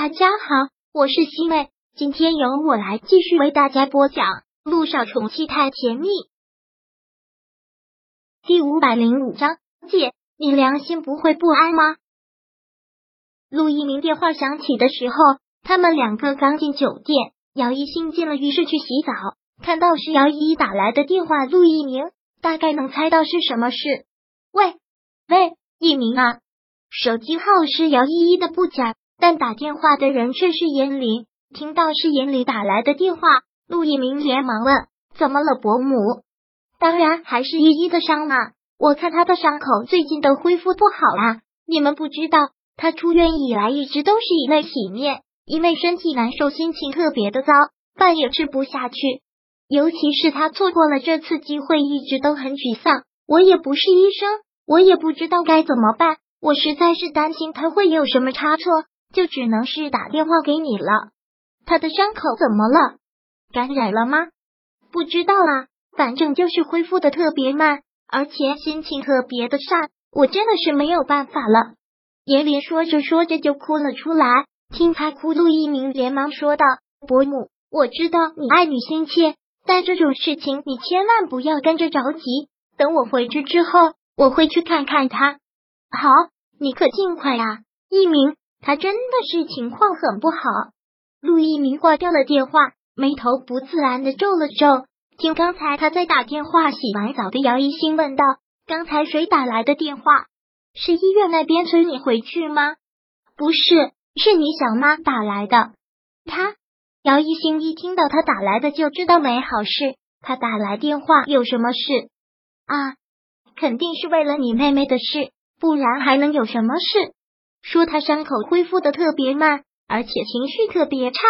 大家好，我是西妹，今天由我来继续为大家播讲《路上宠妻太甜蜜》第五百零五章。姐，你良心不会不安吗？陆一鸣电话响起的时候，他们两个刚进酒店。姚一新进了浴室去洗澡，看到是姚依依打来的电话。陆一鸣大概能猜到是什么事。喂，喂，一鸣啊，手机号是姚依依的不假。但打电话的人却是严林，听到是严林打来的电话，陆一鸣连忙问：“怎么了，伯母？”“当然还是依依的伤嘛，我看她的伤口最近都恢复不好啦。你们不知道，她出院以来一直都是以泪洗面，因为身体难受，心情特别的糟，饭也吃不下去。尤其是她错过了这次机会，一直都很沮丧。我也不是医生，我也不知道该怎么办。我实在是担心她会有什么差错。”就只能是打电话给你了。他的伤口怎么了？感染了吗？不知道啊，反正就是恢复的特别慢，而且心情特别的差。我真的是没有办法了。严林说着说着就哭了出来。听他哭，陆一鸣连忙说道：“伯母，我知道你爱女心切，但这种事情你千万不要跟着着急。等我回去之后，我会去看看他。好，你可尽快呀，一鸣。”他真的是情况很不好。陆一鸣挂掉了电话，眉头不自然的皱了皱。听刚才他在打电话，洗完澡的姚一星问道：“刚才谁打来的电话？是医院那边催你回去吗？”“不是，是你小妈打来的。”他姚一星一听到他打来的，就知道没好事。他打来电话有什么事？啊，肯定是为了你妹妹的事，不然还能有什么事？说他伤口恢复的特别慢，而且情绪特别差，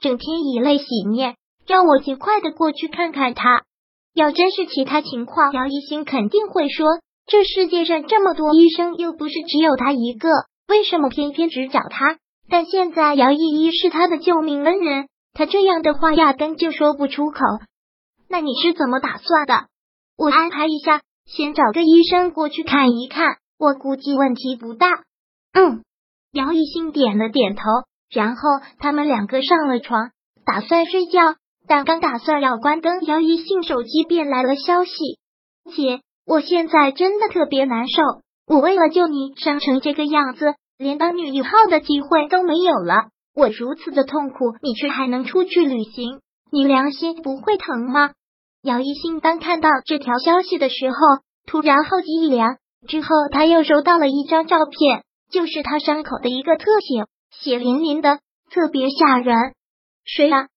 整天以泪洗面，让我尽快的过去看看他。要真是其他情况，姚一新肯定会说：这世界上这么多医生，又不是只有他一个，为什么偏偏只找他？但现在姚依依是他的救命恩人，他这样的话压根就说不出口。那你是怎么打算的？我安排一下，先找个医生过去看一看，我估计问题不大。嗯，姚一新点了点头，然后他们两个上了床，打算睡觉。但刚打算要关灯，姚一信手机便来了消息：“姐，我现在真的特别难受，我为了救你伤成这个样子，连当女一号的机会都没有了。我如此的痛苦，你却还能出去旅行，你良心不会疼吗？”姚一信当看到这条消息的时候，突然后脊一凉，之后他又收到了一张照片。就是他伤口的一个特写，血淋淋的，特别吓人。谁啊？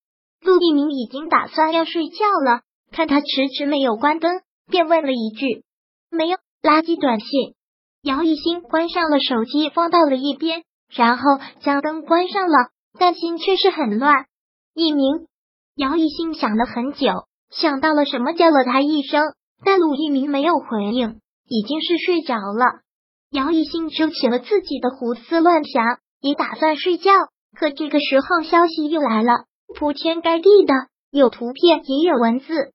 陆一鸣已经打算要睡觉了，看他迟迟没有关灯，便问了一句：“没有垃圾短信。”姚一新关上了手机，放到了一边，然后将灯关上了，但心却是很乱。一鸣，姚一新想了很久，想到了什么，叫了他一声，但陆一鸣没有回应，已经是睡着了。姚一兴收起了自己的胡思乱想，也打算睡觉。可这个时候，消息又来了，铺天盖地的，有图片也有文字。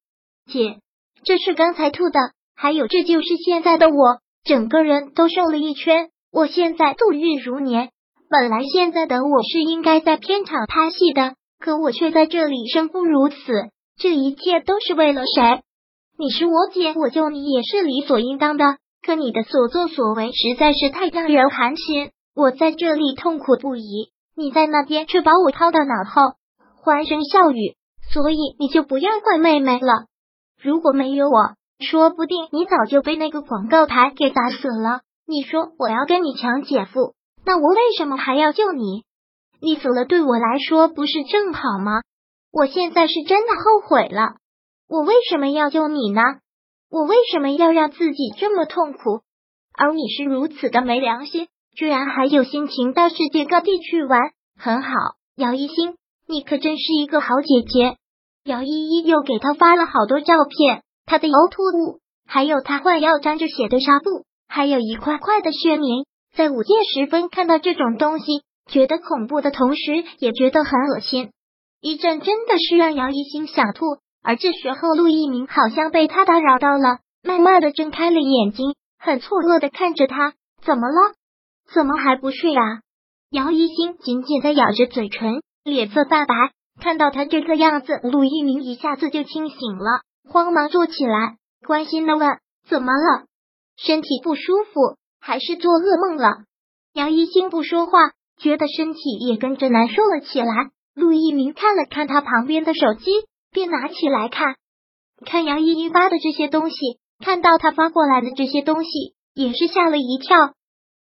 姐，这是刚才吐的，还有这就是现在的我，整个人都瘦了一圈。我现在度日如年，本来现在的我是应该在片场拍戏的，可我却在这里生不如死。这一切都是为了谁？你是我姐，我救你也是理所应当的。可你的所作所为实在是太让人寒心，我在这里痛苦不已，你在那边却把我抛到脑后，欢声笑语，所以你就不要怪妹妹了。如果没有我，说不定你早就被那个广告牌给砸死了。你说我要跟你抢姐夫，那我为什么还要救你？你死了对我来说不是正好吗？我现在是真的后悔了，我为什么要救你呢？我为什么要让自己这么痛苦？而你是如此的没良心，居然还有心情到世界各地去玩。很好，姚一星，你可真是一个好姐姐。姚依依又给他发了好多照片，他的呕吐物，还有他换药沾着血的纱布，还有一块块的血棉。在午夜时分看到这种东西，觉得恐怖的同时，也觉得很恶心。一阵真的是让姚一星想吐。而这时候，陆一鸣好像被他打扰到了，慢慢的睁开了眼睛，很错愕的看着他，怎么了？怎么还不睡啊？姚一星紧紧的咬着嘴唇，脸色发白。看到他这个样子，陆一鸣一下子就清醒了，慌忙坐起来，关心的问：“怎么了？身体不舒服，还是做噩梦了？”姚一星不说话，觉得身体也跟着难受了起来。陆一鸣看了看他旁边的手机，便拿起来看，看杨依依发的这些东西，看到他发过来的这些东西，也是吓了一跳。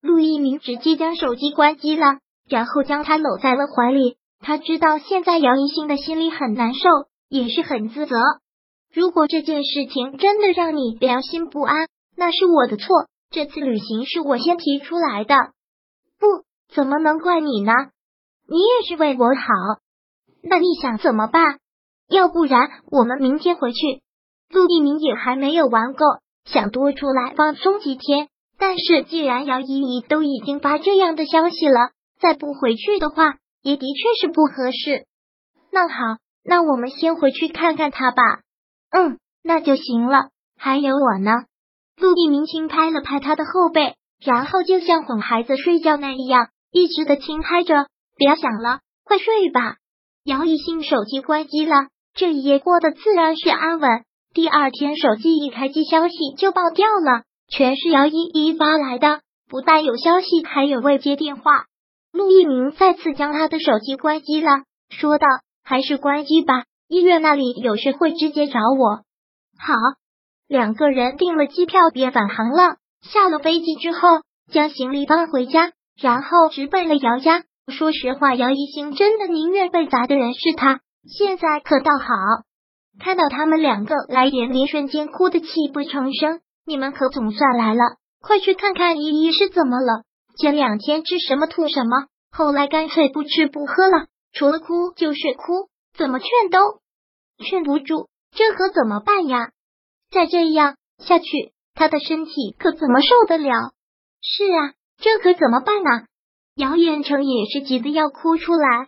陆一鸣直接将手机关机了，然后将他搂在了怀里。他知道现在杨一星的心里很难受，也是很自责。如果这件事情真的让你良心不安，那是我的错。这次旅行是我先提出来的，不怎么能怪你呢？你也是为我好。那你想怎么办？要不然我们明天回去。陆一鸣也还没有玩够，想多出来放松几天。但是既然姚依依都已经发这样的消息了，再不回去的话，也的确是不合适。那好，那我们先回去看看他吧。嗯，那就行了。还有我呢。陆一鸣轻拍了拍他的后背，然后就像哄孩子睡觉那样，一直的轻拍着。别想了，快睡吧。姚一兴手机关机了，这一夜过得自然是安稳。第二天手机一开机，消息就爆掉了，全是姚依依发来的，不但有消息，还有未接电话。陆一鸣再次将他的手机关机了，说道：“还是关机吧，医院那里有事会直接找我。”好，两个人订了机票，便返航了。下了飞机之后，将行李搬回家，然后直奔了姚家。说实话，姚一星真的宁愿被砸的人是他。现在可倒好，看到他们两个来连连，瞬间哭得泣不成声。你们可总算来了，快去看看依依是怎么了。前两天吃什么吐什么，后来干脆不吃不喝了，除了哭就是哭，怎么劝都劝不住，这可怎么办呀？再这样下去，他的身体可怎么受得了？是啊，这可怎么办呢？姚远成也是急得要哭出来。